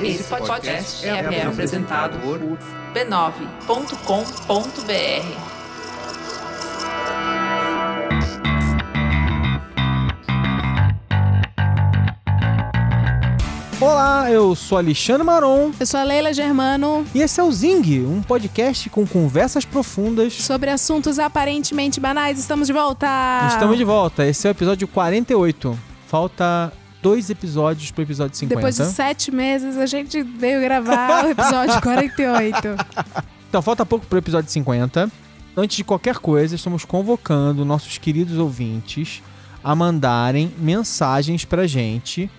Esse podcast é, é apresentado por b9.com.br. Olá, eu sou Alexandre Maron Eu sou a Leila Germano. e esse é o Zing, um podcast com conversas profundas. Sobre assuntos aparentemente banais, estamos de volta! Estamos de volta, esse é o episódio 48. Falta dois episódios pro episódio 50. Depois de sete meses, a gente veio gravar o episódio 48. Então, falta pouco pro episódio 50. Antes de qualquer coisa, estamos convocando nossos queridos ouvintes a mandarem mensagens pra gente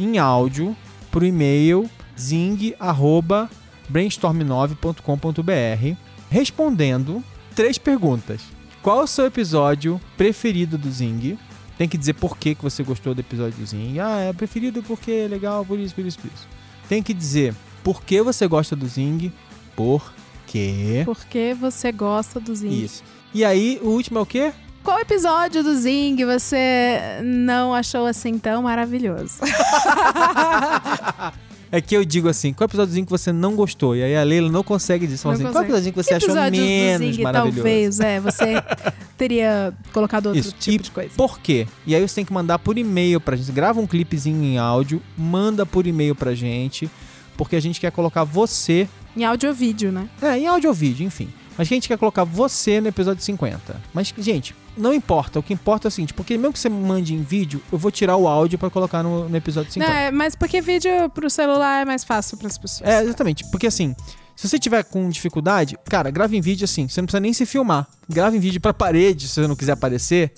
em áudio pro e-mail zing@brainstorm9.com.br respondendo três perguntas. Qual é o seu episódio preferido do Zing? Tem que dizer por que, que você gostou do episódio do Zing. Ah, é preferido porque é legal, por isso, por isso, por isso. Tem que dizer por que você gosta do Zing, por quê. Por que você gosta do Zing? Isso. E aí, o último é o quê? Qual episódio do Zing você não achou assim tão maravilhoso? É que eu digo assim, qual episódiozinho que você não gostou? E aí a Leila não consegue dizer, Não assim, qual consegue. episódiozinho que você Que achou menos Zing, maravilhoso? talvez, é, você teria colocado outro Isso. tipo E de coisa. Por quê? E aí você tem que mandar por e-mail pra gente. Grava um clipezinho em áudio, manda por e-mail pra gente, porque a gente quer colocar você, Em áudio ou vídeo, né? é, em áudio ou vídeo, enfim. Mas a gente quer colocar você no episódio 50. Mas, gente, não importa. O que importa é o seguinte, porque mesmo que você mande em vídeo, eu vou tirar o áudio pra colocar no, no episódio 50. Não, é, mas porque vídeo pro celular é mais fácil pras pessoas. É, exatamente. Porque assim, se você tiver com dificuldade, cara, grava em vídeo assim. Você não precisa nem se filmar. Grava em vídeo pra parede, se você não quiser aparecer,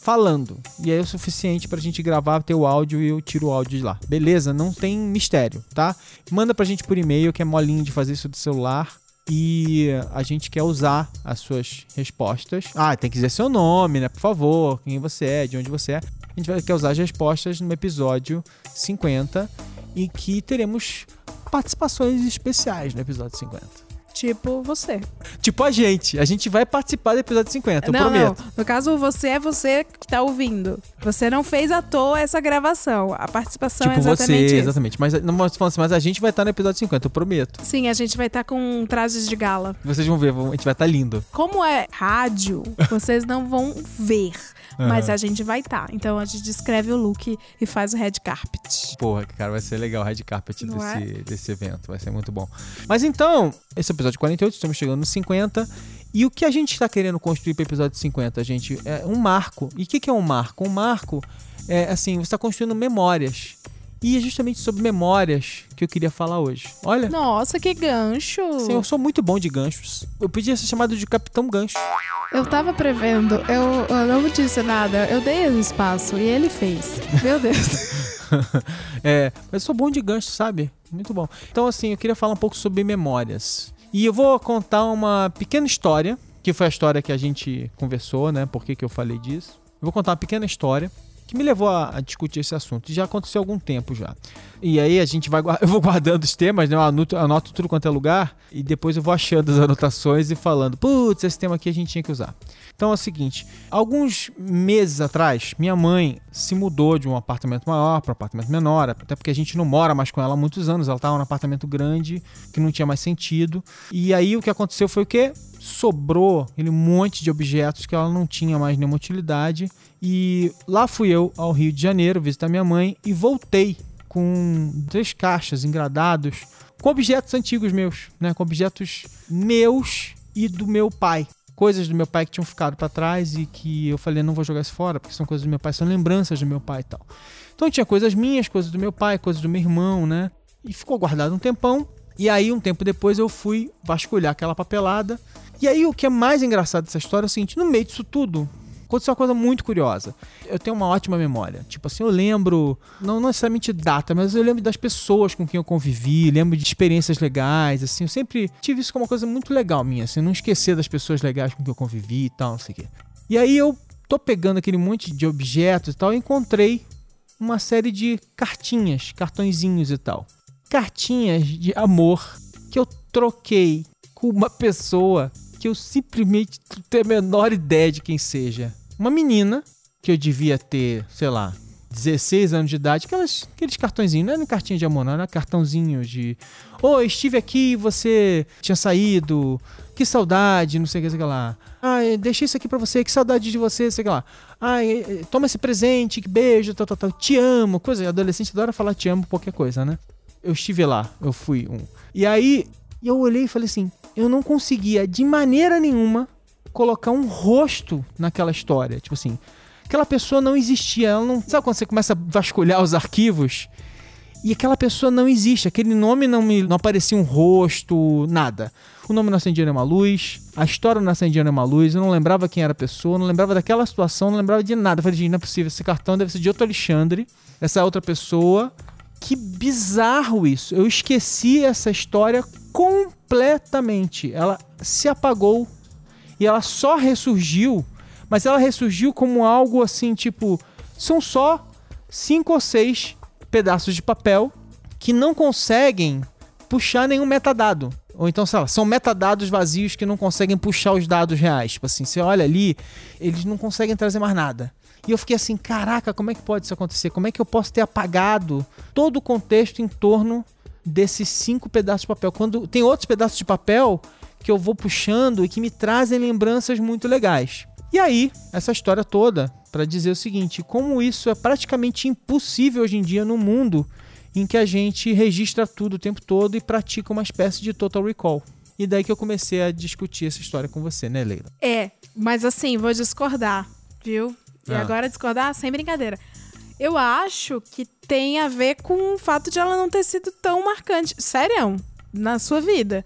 falando. E aí é o suficiente pra gente gravar, ter o áudio e eu tiro o áudio de lá. Beleza? Não tem mistério, tá? Manda pra gente por e-mail, que é molinho de fazer isso do celular. E a gente quer usar as suas respostas. Ah, tem que dizer seu nome, né? Por favor, quem você é, de onde você é. A gente vai quer usar as respostas no episódio 50 e que teremos participações especiais no episódio 50. Tipo você. Tipo a gente, a gente vai participar do episódio 50, eu não, prometo. não. No caso, você é você que tá ouvindo. Você não fez à toa essa gravação. A participação Tipo é exatamente você, isso. exatamente. Mas não assim, mas a gente vai estar no episódio 50, eu prometo. Sim, a gente vai estar com trajes de gala. Vocês vão ver, a gente vai estar lindo. Como é rádio, vocês não vão ver. Mas Aham. a gente vai estar. Então a gente descreve o look e faz o red carpet. Porra, cara, vai ser legal o red carpet Não desse, desse evento, vai ser muito bom. Mas então, esse é o episódio 48, estamos chegando no 50. E o que a gente está querendo construir para o episódio 50, gente, é um marco. E o que, que é um marco? Um marco é assim, você está construindo memórias. E é justamente sobre memórias que eu queria falar hoje. Olha, Nossa, que gancho! Sim, eu sou muito bom de ganchos. Eu podia ser chamado de Capitão Gancho. Eu tava prevendo, eu, eu não disse nada, eu dei o espaço e ele fez. Meu Deus. é, mas eu sou bom de gancho, sabe? Muito bom. Então, assim, eu queria falar um pouco sobre memórias. E eu vou contar uma pequena história, que foi a história que a gente conversou, né? Por que, que eu falei disso. Eu vou contar uma pequena história que me levou a, a discutir esse assunto. Já aconteceu há algum tempo já. E aí a gente vai. Eu vou guardando os temas, né? Eu anoto, anoto tudo quanto é lugar. E depois eu vou achando as anotações e falando: putz, esse tema aqui a gente tinha que usar. Então é o seguinte: alguns meses atrás, minha mãe se mudou de um apartamento maior para um apartamento menor, até porque a gente não mora mais com ela há muitos anos. Ela estava num apartamento grande que não tinha mais sentido. E aí o que aconteceu foi o quê? Sobrou aquele monte de objetos que ela não tinha mais nenhuma utilidade. E lá fui eu ao Rio de Janeiro visitar minha mãe e voltei com três caixas engradados com objetos antigos meus, né? Com objetos meus e do meu pai. Coisas do meu pai que tinham ficado pra trás e que eu falei, não vou jogar isso fora, porque são coisas do meu pai, são lembranças do meu pai e tal. Então tinha coisas minhas, coisas do meu pai, coisas do meu irmão, né? E ficou guardado um tempão. E aí, um tempo depois, eu fui vasculhar aquela papelada. E aí, o que é mais engraçado dessa história é o seguinte: no meio disso tudo, aconteceu uma coisa muito curiosa. Eu tenho uma ótima memória. Tipo assim, eu lembro, não necessariamente data, mas eu lembro das pessoas com quem eu convivi, lembro de experiências legais, assim. Eu sempre tive isso como uma coisa muito legal minha, assim, não esquecer das pessoas legais com quem eu convivi e tal, não sei o quê. E aí eu tô pegando aquele monte de objetos e tal, e encontrei uma série de cartinhas, cartõezinhos e tal. Cartinhas de amor que eu troquei com uma pessoa que eu simplesmente não tenho a menor ideia de quem seja. Uma menina que eu devia ter, sei lá, 16 anos de idade, aquelas, aqueles cartõezinhos, não era cartinha de amor, não, era cartãozinho de. Ô, oh, estive aqui, você tinha saído, que saudade, não sei o que, sei lá. Ah, deixei isso aqui para você, que saudade de você, sei lá. Ah, toma esse presente, que beijo, tal, tal, tal. Te amo, coisa. Adolescente adora falar te amo, qualquer coisa, né? Eu estive lá, eu fui um. E aí, eu olhei e falei assim: eu não conseguia de maneira nenhuma colocar um rosto naquela história. Tipo assim, aquela pessoa não existia. Ela não. Sabe quando você começa a vasculhar os arquivos? E aquela pessoa não existe, aquele nome não me não aparecia um rosto, nada. O nome não acendia nenhuma luz, a história não acendia nenhuma luz, eu não lembrava quem era a pessoa, não lembrava daquela situação, não lembrava de nada. Eu falei, não é possível, esse cartão deve ser de outro Alexandre, essa outra pessoa. Que bizarro isso. Eu esqueci essa história completamente. Ela se apagou e ela só ressurgiu, mas ela ressurgiu como algo assim, tipo, são só cinco ou seis pedaços de papel que não conseguem puxar nenhum metadado. Ou então, sei lá, são metadados vazios que não conseguem puxar os dados reais. Tipo assim, você olha ali, eles não conseguem trazer mais nada. E eu fiquei assim, caraca, como é que pode isso acontecer? Como é que eu posso ter apagado todo o contexto em torno desses cinco pedaços de papel? Quando tem outros pedaços de papel que eu vou puxando e que me trazem lembranças muito legais. E aí, essa história toda para dizer o seguinte: como isso é praticamente impossível hoje em dia no mundo em que a gente registra tudo o tempo todo e pratica uma espécie de total recall. E daí que eu comecei a discutir essa história com você, né, Leila? É, mas assim, vou discordar, viu? E ah. agora discordar sem brincadeira. Eu acho que tem a ver com o fato de ela não ter sido tão marcante. Sério, na sua vida.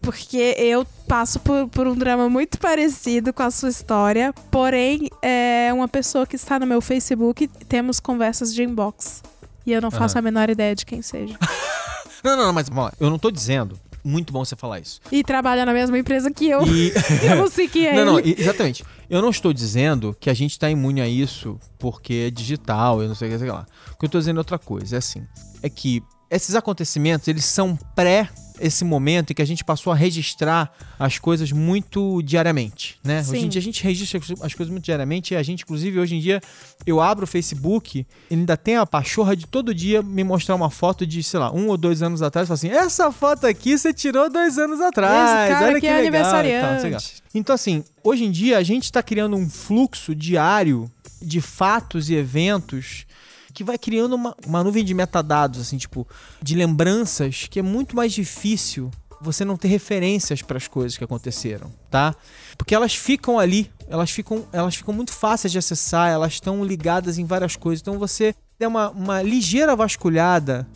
Porque eu passo por, por, um drama muito parecido com a sua história, porém, é uma pessoa que está no meu Facebook, temos conversas de inbox. E eu não faço uhum. a menor ideia de quem seja. não, não, não, mas ó, eu não tô dizendo. Muito bom você falar isso. E trabalha na mesma empresa que eu. E... eu não sei quem é. Não, ele. não, exatamente. Eu não estou dizendo que a gente está imune a isso porque é digital, eu não sei o que, sei lá. O que eu estou dizendo é outra coisa. É assim: é que esses acontecimentos, eles são pré esse momento em que a gente passou a registrar as coisas muito diariamente, né? Sim. Hoje em dia a gente registra as coisas muito diariamente e a gente, inclusive, hoje em dia, eu abro o Facebook e ainda tem a pachorra de todo dia me mostrar uma foto de, sei lá, um ou dois anos atrás e falar assim, essa foto aqui você tirou dois anos atrás, Esse olha que, é legal. Aniversariante. Então, assim, hoje em dia a gente está criando um fluxo diário de fatos e eventos que vai criando uma, uma nuvem de metadados, assim, tipo, de lembranças que é muito mais difícil você não ter referências para as coisas que aconteceram, tá? Porque elas ficam ali, elas ficam, elas ficam muito fáceis de acessar, elas estão ligadas em várias coisas. Então você der uma, uma ligeira vasculhada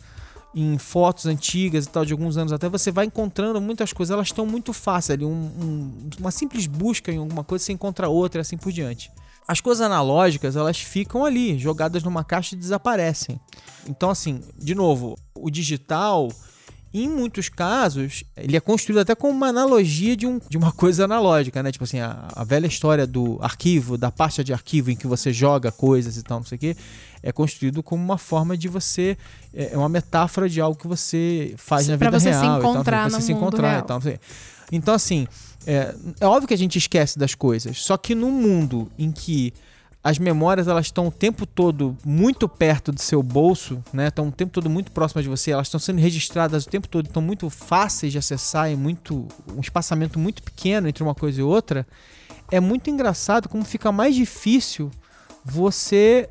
em fotos antigas e tal, de alguns anos até, você vai encontrando muitas coisas, elas estão muito fáceis ali. Um, um, uma simples busca em alguma coisa, você encontra outra e assim por diante as coisas analógicas elas ficam ali, jogadas numa caixa e desaparecem. Então, assim, de novo, o digital, em muitos casos, ele é construído até como uma analogia de, um, de uma coisa analógica, né? Tipo assim, a, a velha história do arquivo, da pasta de arquivo em que você joga coisas e tal, não sei o quê, é construído como uma forma de você. É, é uma metáfora de algo que você faz na vida você real. Se encontrar e tal, pra você se encontrar real. e tal. Então, assim, é, é óbvio que a gente esquece das coisas, só que num mundo em que as memórias elas estão o tempo todo muito perto do seu bolso, né? Estão o tempo todo muito próximas de você, elas estão sendo registradas o tempo todo, estão muito fáceis de acessar e muito um espaçamento muito pequeno entre uma coisa e outra. É muito engraçado como fica mais difícil você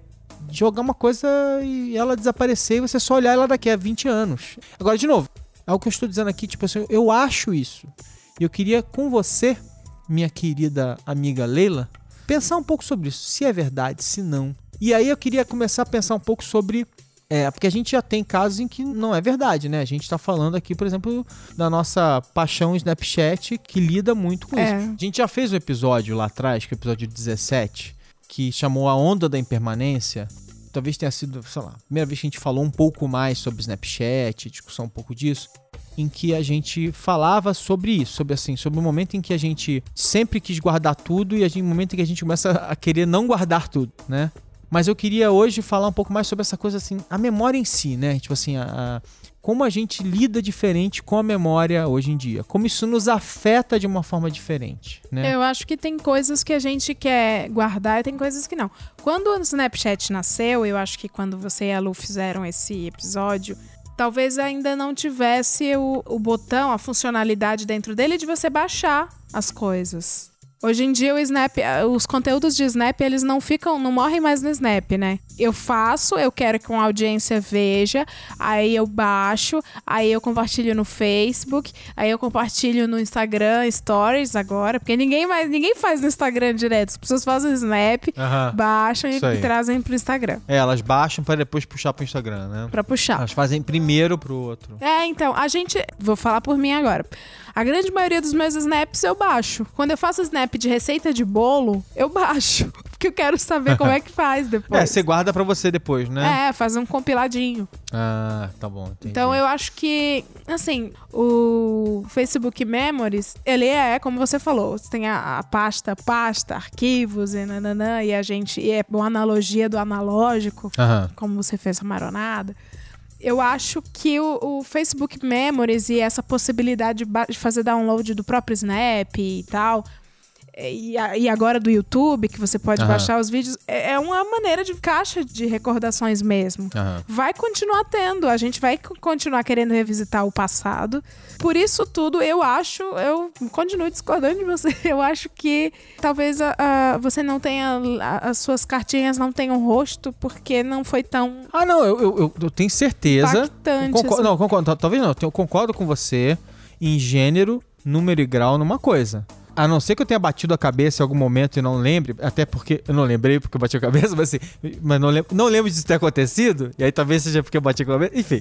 jogar uma coisa e ela desaparecer e você só olhar ela daqui a 20 anos. Agora, de novo, é o que eu estou dizendo aqui, tipo assim, eu acho isso. E eu queria com você, minha querida amiga Leila, pensar um pouco sobre isso, se é verdade, se não. E aí eu queria começar a pensar um pouco sobre é, porque a gente já tem casos em que não é verdade, né? A gente está falando aqui, por exemplo, da nossa paixão Snapchat, que lida muito com é. isso. A gente já fez um episódio lá atrás, que é o episódio 17, que chamou A Onda da Impermanência. Talvez tenha sido, sei lá, a primeira vez que a gente falou um pouco mais sobre Snapchat, discussão um pouco disso em que a gente falava sobre isso, sobre assim, sobre o momento em que a gente sempre quis guardar tudo e o momento em que a gente começa a querer não guardar tudo, né? Mas eu queria hoje falar um pouco mais sobre essa coisa assim, a memória em si, né? Tipo assim, a, a como a gente lida diferente com a memória hoje em dia, como isso nos afeta de uma forma diferente, né? Eu acho que tem coisas que a gente quer guardar e tem coisas que não. Quando o Snapchat nasceu, eu acho que quando você e a Lu fizeram esse episódio, talvez ainda não tivesse o, o botão, a funcionalidade dentro dele de você baixar as coisas. Hoje em dia o Snap, os conteúdos de Snap, eles não ficam, não morrem mais no Snap, né? Eu faço, eu quero que uma audiência veja, aí eu baixo, aí eu compartilho no Facebook, aí eu compartilho no Instagram Stories agora, porque ninguém mais, ninguém faz no Instagram direto, as pessoas fazem Snap, Aham. baixam e, e trazem pro Instagram, É, elas baixam para depois puxar pro Instagram, né? Pra puxar. Elas fazem primeiro pro outro. É, então, a gente. Vou falar por mim agora. A grande maioria dos meus snaps eu baixo. Quando eu faço snap de receita de bolo, eu baixo. Porque eu quero saber como é que faz depois. É, você guarda pra você depois, né? É, faz um compiladinho. Ah, tá bom. Entendi. Então eu acho que, assim, o Facebook Memories, ele é, como você falou, você tem a, a pasta, pasta, arquivos e nananã, e a gente. E é uma analogia do analógico Aham. como você fez a maronada. Eu acho que o, o Facebook Memories e essa possibilidade de fazer download do próprio Snap e tal, e, a- e agora do YouTube, que você pode Aham. baixar os vídeos, é, é uma maneira de caixa de recordações mesmo. Aham. Vai continuar tendo, a gente vai continuar querendo revisitar o passado. Por isso tudo, eu acho, eu continuo discordando de você. Eu acho que talvez a- a- você não tenha, as suas cartinhas não tenham rosto, porque não foi tão Ah, não, eu, eu, eu- tenho certeza. impactante. Concordo- assim. não, concordo, tal- talvez não. Eu concordo com você em gênero, número e grau numa coisa. A não ser que eu tenha batido a cabeça em algum momento e não lembre, até porque eu não lembrei porque eu bati a cabeça, mas assim, mas não lembro, não lembro disso ter acontecido, e aí talvez seja porque eu bati a cabeça, enfim.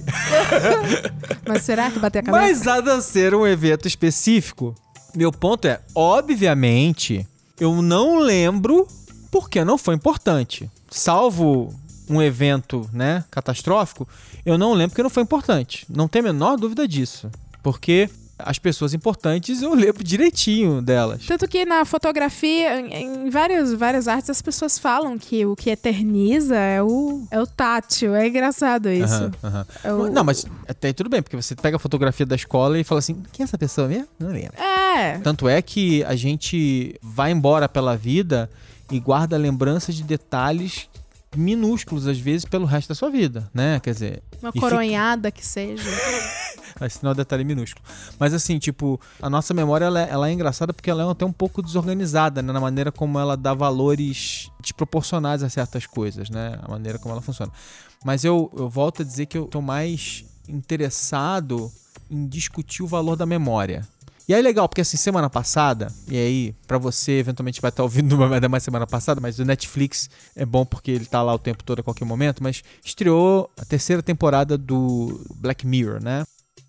Mas será que bater a cabeça? Mas a não ser um evento específico, meu ponto é, obviamente, eu não lembro porque não foi importante. Salvo um evento, né, catastrófico, eu não lembro porque não foi importante. Não tem a menor dúvida disso. Porque as pessoas importantes eu lembro direitinho delas. Tanto que na fotografia, em várias, várias artes, as pessoas falam que o que eterniza é o, é o tátil. É engraçado isso. Aham, aham. É o- Não, mas até tudo bem, porque você pega a fotografia da escola e fala assim, quem é essa pessoa mesmo? Não lembro. É. Tanto é que a gente vai embora pela vida e guarda lembranças de detalhes minúsculos, às vezes, pelo resto da sua vida, né? Quer dizer, Uma E fica- coronhada que seja. esse não é um detalhe minúsculo. Mas assim, tipo, a nossa memória ela é, ela é engraçada porque ela é até um pouco desorganizada, né? Na maneira como ela dá valores desproporcionais a certas coisas, né? A maneira como ela funciona. Mas eu, eu volto a dizer que eu tô mais interessado em discutir o valor da memória. E aí legal, porque assim, semana passada, e aí, pra você, eventualmente vai estar ouvindo uma merda mais semana passada, mas o Netflix é bom porque ele tá lá o tempo todo a qualquer momento, mas estreou a terceira temporada do Black Mirror, né?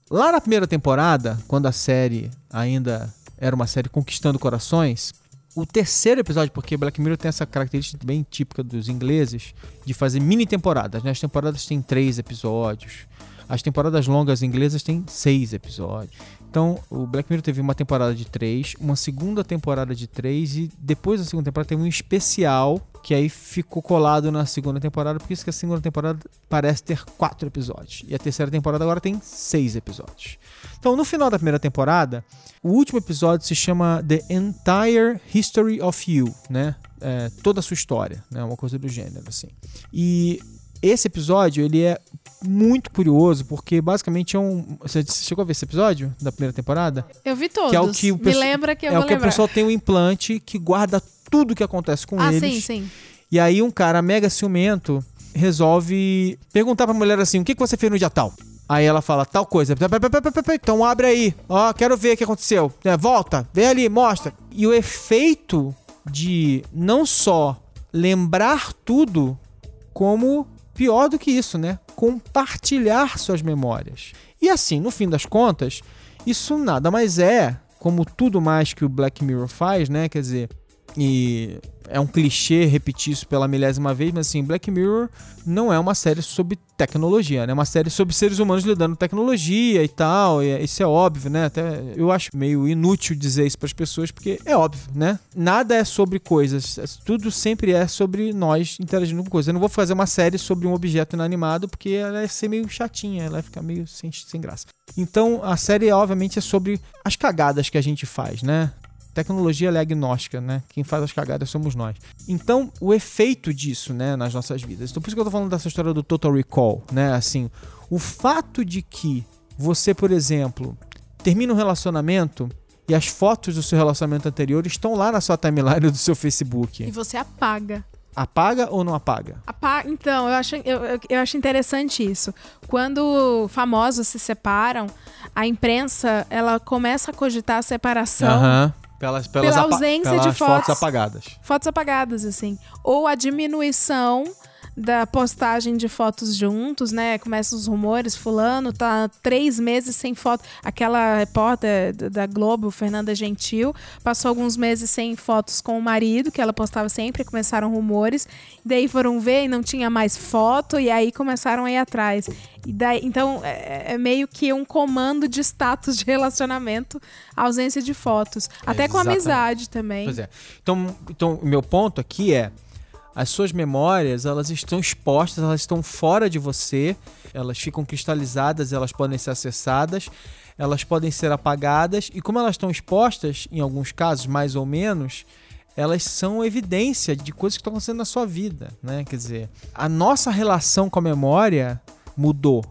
Lá na primeira temporada, quando a série ainda era uma série conquistando corações, o terceiro episódio, porque Black Mirror tem essa característica bem típica dos ingleses de fazer mini temporadas, né? As temporadas têm três episódios. As temporadas longas inglesas têm seis episódios. Então, o Black Mirror teve uma temporada de três, uma segunda temporada de três e depois da segunda temporada teve um especial que aí ficou colado na segunda temporada, por isso que a segunda temporada parece ter quatro episódios. E a terceira temporada agora tem seis episódios. Então, no final da primeira temporada, o último episódio se chama The Entire History of You, né? É, toda a sua história, né? Uma coisa do gênero, assim. E esse episódio, ele é muito curioso, porque basicamente é um... Você chegou a ver esse episódio da primeira temporada? Eu vi todos. Que é o que o Me lembra que eu é o que o lembrar. pessoal tem um implante que guarda tudo que acontece com ah, eles. sim, sim. E aí um cara mega ciumento resolve perguntar pra mulher assim, o que, que você fez no dia tal? Aí ela fala, tal coisa. Então abre aí. Ó, quero ver o que aconteceu. É, volta, vem ali, mostra. E o efeito de não só lembrar tudo, como pior do que isso, né? Compartilhar suas memórias. E assim, no fim das contas, isso nada mais é, como tudo mais que o Black Mirror faz, né? Quer dizer, e é um clichê repetir isso pela milésima vez, mas assim, Black Mirror não é uma série sobre tecnologia, né? É uma série sobre seres humanos lidando com tecnologia e tal. E isso é óbvio, né? Até eu acho meio inútil dizer isso para as pessoas, porque é óbvio, né? Nada é sobre coisas. Tudo sempre é sobre nós interagindo com coisas. Eu não vou fazer uma série sobre um objeto inanimado, porque ela vai ser meio chatinha, ela vai ficar meio sem, sem graça. Então, a série, obviamente, é sobre as cagadas que a gente faz, né? Tecnologia é agnóstica, né? Quem faz as cagadas somos nós. Então, o efeito disso, né, nas nossas vidas. Então, por isso que eu tô falando dessa história do Total Recall, né? Assim, o fato de que você, por exemplo, termina um relacionamento e as fotos do seu relacionamento anterior estão lá na sua timeline do seu Facebook. E você apaga. Apaga ou não apaga? Apa então, eu acho, eu, eu, eu acho interessante isso. Quando famosos se separam, a imprensa ela começa a cogitar a separação. Aham. Pelas, pelas Pela ausência pelas de fotos. fotos apagadas. Fotos apagadas, assim. Ou a diminuição da postagem de fotos juntos, né? Começam os rumores, fulano tá três meses sem foto. Aquela repórter da- Globo, Fernanda Gentil, passou alguns meses sem fotos com o marido, que ela postava sempre, começaram rumores. Daí foram ver e não tinha mais foto, e aí começaram a ir atrás. E daí, então, é, é meio que um comando de status de relacionamento, a ausência de fotos. Até com exatamente. amizade também. Pois é. Então, então, o meu ponto aqui é as suas memórias, elas estão expostas, elas estão fora de você, elas ficam cristalizadas, elas podem ser acessadas, elas podem ser apagadas e como elas estão expostas, em alguns casos mais ou menos, elas são evidência de coisas que estão acontecendo na sua vida, né? Quer dizer, a nossa relação com a memória mudou,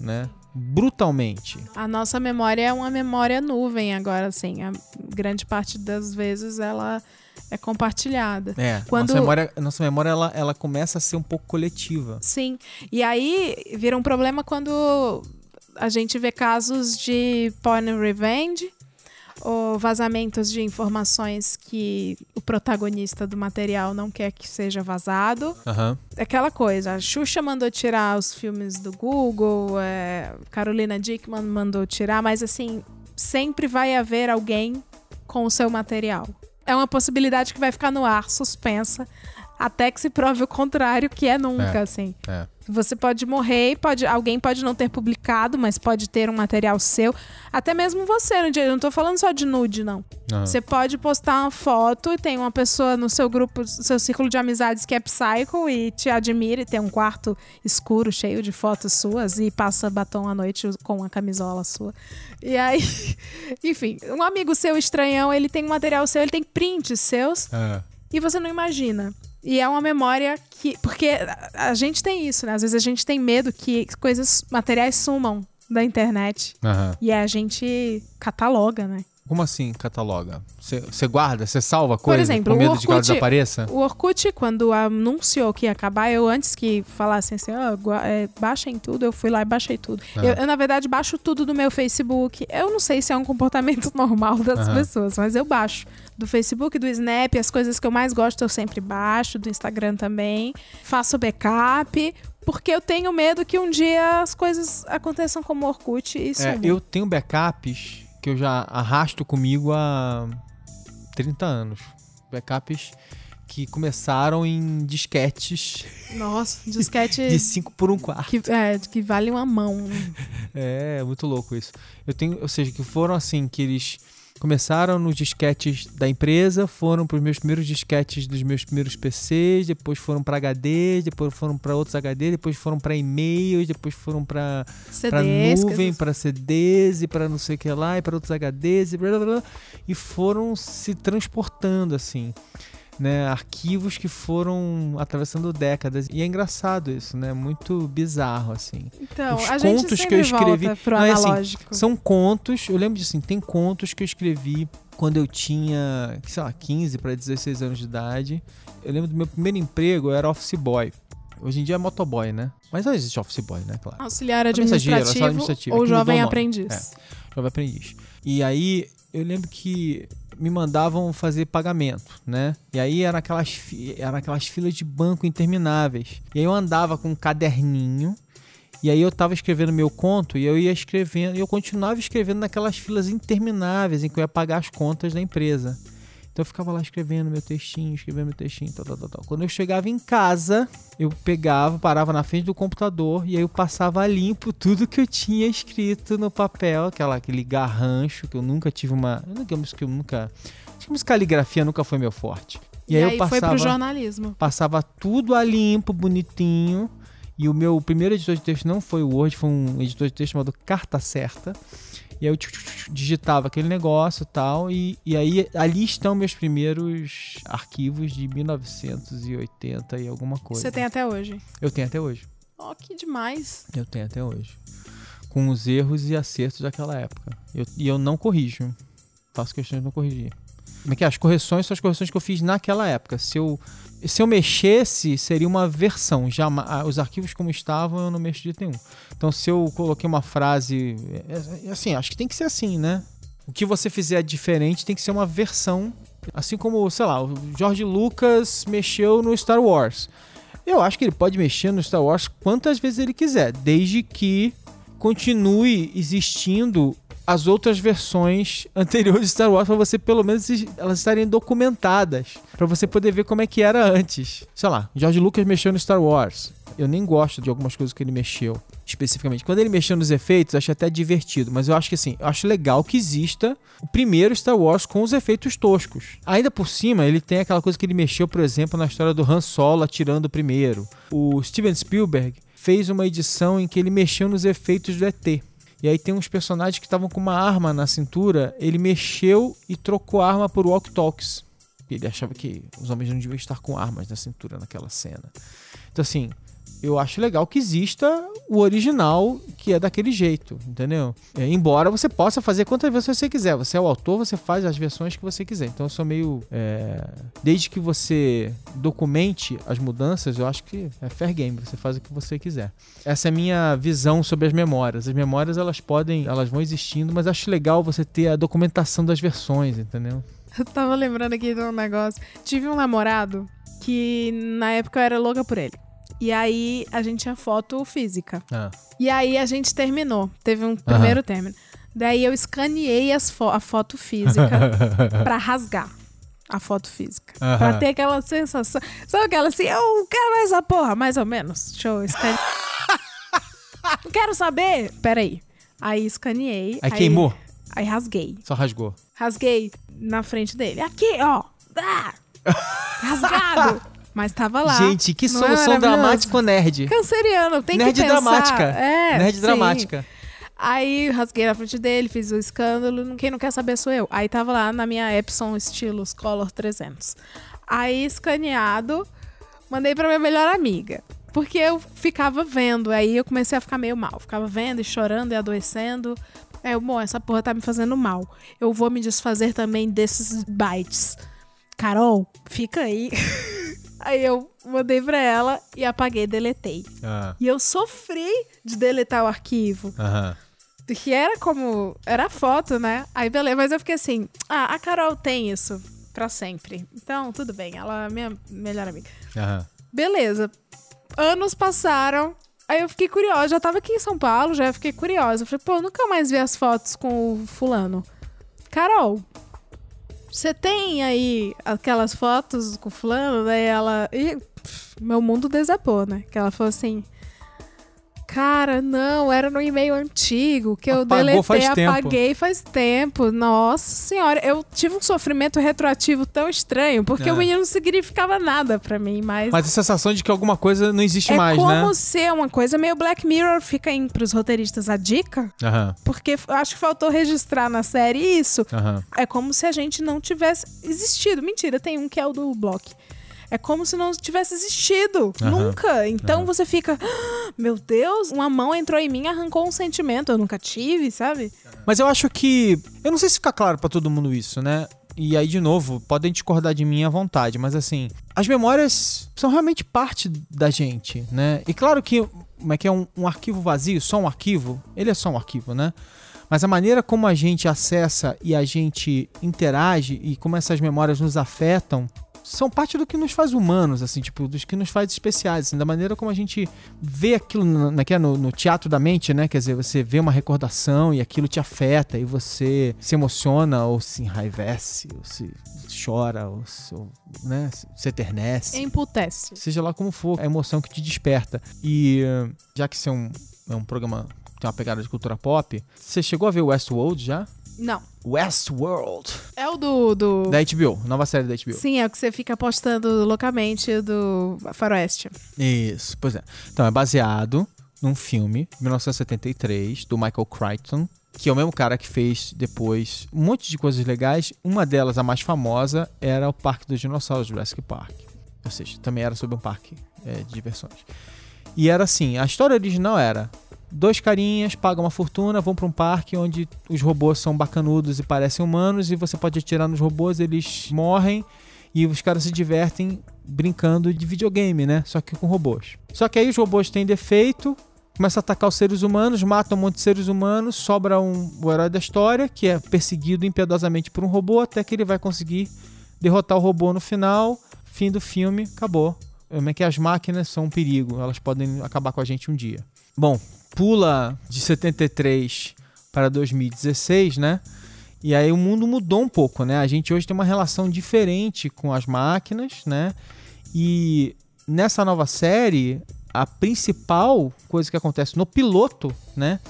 né? Brutalmente. A nossa memória é uma memória nuvem agora, assim. A grande parte das vezes ela é compartilhada. É, Quando- nossa memória, nossa memória ela, ela começa a ser um pouco coletiva. Sim. E aí vira um problema quando a gente vê casos de porn revenge ou vazamentos de informações que o protagonista do material não quer que seja vazado. Aham. Aquela coisa, a Xuxa mandou tirar os filmes do Google, é, Carolina Dickman mandou tirar, mas assim, sempre vai haver alguém com o seu material. É uma possibilidade que vai ficar no ar, suspensa, até que se prove o contrário, que é nunca, É. assim. É. Você pode morrer, pode, alguém pode não ter publicado, mas pode ter um material seu. Até mesmo você, no dia- eu não tô falando só de nude, não. Aham. Você pode postar uma foto e tem uma pessoa no seu grupo, seu círculo de amizades que é psycho e te admira e tem um quarto escuro cheio de fotos suas e passa batom à noite com a camisola sua. E aí, enfim, um amigo seu estranhão, ele tem um material seu, ele tem prints seus É. e você não imagina. E é uma memória que. Porque a- gente tem isso, né? Às vezes a gente tem medo que coisas, materiais sumam da internet. Aham. E a gente cataloga, né? Como assim cataloga? Você guarda? Você salva Por coisa exemplo, com o medo de que ela Orkut- desapareça? O Orkut, quando anunciou que ia acabar, eu antes que falassem assim, gua- é, baixem tudo, eu fui lá e baixei tudo. Eu, eu, na verdade, baixo tudo do meu Facebook. Eu não sei se é um comportamento normal das pessoas, mas eu baixo. Do Facebook, do Snap, as coisas que eu mais gosto eu sempre baixo, do Instagram também. Faço backup, porque eu tenho medo que um dia as coisas aconteçam como o Orkut e É, sumam. eu tenho backups que eu já arrasto comigo há 30 anos. Backups que começaram em disquetes Nossa, disquete de 5 por 1 quarto. que, é, que vale uma mão. É, muito louco isso. Eu tenho, ou seja, que foram assim, que eles começaram nos disquetes da empresa, foram para os meus primeiros disquetes dos meus primeiros PCs, depois foram para HD, depois foram para outros HD, depois foram para e-mails, depois foram para nuvem, coisas- para CDs e para não sei o que lá, e para outros HDs e blá, blá, blá, e foram se transportando assim, né, arquivos que foram atravessando décadas. E é engraçado isso, né? Muito bizarro assim. Então, Os a gente contos que sempre eu escrevi- pro Não, é assim. São contos, eu lembro disso, assim, tem contos que eu escrevi quando eu tinha, sei lá, 15 para 16 anos de idade. Eu lembro do meu primeiro emprego, eu era office boy. Hoje em dia é motoboy, né? Mas não existe office boy, né? Claro. Auxiliar administrativo, auxiliar administrativo, ou é que jovem aprendiz. Jovem aprendiz. E aí eu lembro que me mandavam fazer pagamento, né? E aí era aquelas, era aquelas filas de banco intermináveis. E aí eu andava com um caderninho. E aí eu tava escrevendo meu conto e eu ia escrevendo, e eu continuava escrevendo naquelas filas intermináveis em que eu ia pagar as contas da empresa. Então eu ficava lá escrevendo meu textinho, escrevendo meu textinho, tal, tal, tal, tal. Quando eu chegava em casa, eu pegava, parava na frente do computador e aí eu passava limpo tudo que eu tinha escrito no papel, aquela, aquele garrancho que eu nunca tive uma. Digamos que eu nunca. Digamos caligrafia nunca foi meu forte. E, aí, eu passava, foi pro jornalismo. Passava tudo a limpo, bonitinho. E o meu primeiro editor de texto não foi o Word, foi um editor de texto chamado Carta Certa. E aí eu digitava aquele negócio tal, e, e aí ali estão meus primeiros arquivos de 1980 e alguma coisa. Você tem até hoje? Eu tenho até hoje. Oh, que demais. Eu tenho até hoje. Com os erros e acertos daquela época. Eu, e eu não corrijo. Faço questão de não corrigir. Como é que é? As correções são as correções que eu fiz naquela época. Se eu, se eu mexesse, seria uma versão. Já, os arquivos como estavam, eu não mexo de nenhum. Então, se eu coloquei uma frase. É, é, assim, acho que tem que ser assim, né? O que você fizer diferente tem que ser uma versão. Assim como, sei lá, o George Lucas mexeu no Star Wars. Eu acho que ele pode mexer no Star Wars quantas vezes ele quiser, desde que continue existindo as outras versões anteriores de Star Wars para você pelo menos elas estarem documentadas, para você poder ver como é que era antes. Sei lá, George Lucas mexeu no Star Wars. Eu nem gosto de algumas coisas que ele mexeu especificamente. Quando ele mexeu nos efeitos, acho até divertido, mas eu acho que assim, eu acho legal que exista o primeiro Star Wars com os efeitos toscos. Ainda por cima, ele tem aquela coisa que ele mexeu, por exemplo, na história do Han Solo atirando o primeiro. O Steven Spielberg fez uma edição em que ele mexeu nos efeitos do ET. E aí tem uns personagens que estavam com uma arma na cintura, ele mexeu e trocou a arma por walk talks. Ele achava que os homens não deviam estar com armas na cintura naquela cena. Então assim, eu acho legal que exista o original que é daquele jeito, entendeu? É, embora você possa fazer quantas vezes você quiser. Você é o autor, você faz as versões que você quiser. Então eu sou meio. É... Desde que você documente as mudanças, eu acho que é fair game. Você faz o que você quiser. Essa é a minha visão sobre as memórias. As memórias elas podem, elas vão existindo, mas acho legal você ter a documentação das versões, entendeu? Eu tava lembrando aqui de um negócio. Tive um namorado que na época eu era louca por ele. E aí a gente tinha foto física. Ah. E aí a gente terminou. Teve um primeiro término. Daí eu escaneei as fo a foto física pra rasgar a foto física. Uhum. Pra ter aquela sensação. Sabe aquela assim, eu quero essa porra, mais ou menos. Deixa eu escanear. quero saber. Peraí. Aí escaneei. Aí, aí queimou? Aí rasguei. Só rasgou. Rasguei na frente dele. Aqui, ó. Ah! Rasgado. Mas tava lá. Gente, que solução é dramática nerd. Canceriano, tem nerd que pensar. dramática. É, nerd sim. dramática. Aí rasguei na frente dele, fiz o escândalo. Quem não quer saber sou eu. Aí tava lá na minha Epson Estilos Color 300. Aí escaneado, mandei pra minha melhor amiga. Porque eu ficava vendo, aí eu comecei a ficar meio mal. Ficava vendo e chorando e adoecendo. Aí eu, bom, essa porra tá me fazendo mal. Eu vou me desfazer também desses bytes. Carol, fica aí. Aí eu mandei pra ela e apaguei, deletei. Ah. E eu sofri de deletar o arquivo. Aham. Que era como. Era foto, né? Aí beleza, mas eu fiquei assim: ah, a Carol tem isso pra sempre. Então, tudo bem, ela é minha melhor amiga. Aham. Beleza. Anos passaram. Aí eu fiquei curiosa, já tava aqui em São Paulo, já fiquei curiosa. Eu falei, pô, nunca mais vi as fotos com o fulano. Carol, você tem aí aquelas fotos com fulano? Daí ela. E, pff, meu mundo desabou, né? Que ela falou assim. Cara, não, era no e-mail antigo que eu Apagou deletei, faz apaguei tempo. faz tempo. Nossa senhora, eu tive um sofrimento retroativo tão estranho, porque é. o menino não significava nada para mim, mas... Mas a sensação de que alguma coisa não existe é mais, né? É como ser uma coisa meio Black Mirror, fica aí pros roteiristas a dica, uhum. porque acho que faltou registrar na série isso. Uhum. É como se a gente não tivesse existido. Mentira, tem um que é o do Block é como se não tivesse existido. Uhum. Nunca. Então uhum. você fica, ah, meu Deus, uma mão entrou em mim e arrancou um sentimento. Eu nunca tive, sabe? Mas eu acho que. Eu não sei se fica claro para todo mundo isso, né? E aí, de novo, podem discordar de mim à vontade, mas assim, as memórias são realmente parte da gente, né? E claro que, como é que é um, um arquivo vazio, só um arquivo, ele é só um arquivo, né? Mas a maneira como a gente acessa e a gente interage e como essas memórias nos afetam são parte do que nos faz humanos, assim, tipo, dos que nos faz especiais, assim, da maneira como a gente vê aquilo na, no, no, teatro da mente, né? Quer dizer, você vê uma recordação e aquilo te afeta e você se emociona ou se enraivece, ou se chora, ou se, ou, né, se eternece. Emputece. Seja lá como for, a emoção que te desperta. E já que isso é um, é um programa tem uma pegada de cultura pop, você chegou a ver Westworld já? Não. Westworld. É o do, do. Da HBO, nova série da HBO. Sim, é o que você fica postando loucamente do Faroeste. Isso, pois é. Então, é baseado num filme, 1973, do Michael Crichton, que é o mesmo cara que fez depois um monte de coisas legais. Uma delas, a mais famosa, era o Parque dos Dinossauros, Jurassic Park. Ou seja, também era sobre um parque é, de diversões. E era assim, a história original era dois carinhas pagam uma fortuna, vão para um parque onde os robôs são bacanudos e parecem humanos e você pode atirar nos robôs, eles morrem e os caras se divertem brincando de videogame, né? Só que com robôs. Só que aí os robôs têm defeito, começam a atacar os seres humanos, matam um monte de seres humanos, sobra um, o herói da história, que é perseguido impiedosamente por um robô, até que ele vai conseguir derrotar o robô no final. Fim do filme, acabou. Como é que as máquinas são um perigo, elas podem acabar com a gente um dia. Bom, pula de 73 para 2016, né? E aí o mundo mudou um pouco, né? A gente hoje tem uma relação diferente com as máquinas, né? E nessa nova série, a principal coisa que acontece no piloto, né?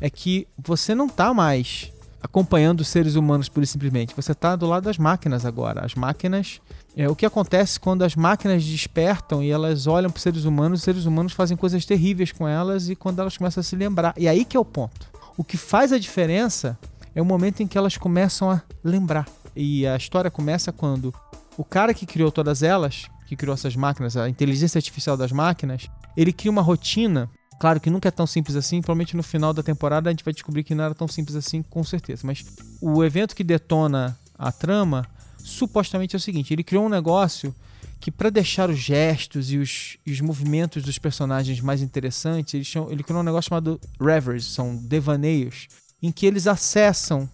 É que você não tá mais acompanhando os seres humanos por simplesmente. Você tá do lado das máquinas agora. As máquinas é o que acontece quando as máquinas despertam e elas olham para os seres humanos, os seres humanos fazem coisas terríveis com elas e quando elas começam a se lembrar. E aí que é o ponto. O que faz a diferença é o momento em que elas começam a lembrar. E a história começa quando o cara que criou todas elas, que criou essas máquinas, a inteligência artificial das máquinas, ele cria uma rotina. Claro que nunca é tão simples assim, provavelmente no final da temporada a gente vai descobrir que não era tão simples assim, com certeza. Mas o evento que detona a trama supostamente é o seguinte: ele criou um negócio que, para deixar os gestos e os, e os, movimentos dos personagens mais interessantes, ele, ele criou um negócio chamado Revers são devaneios, em que eles acessam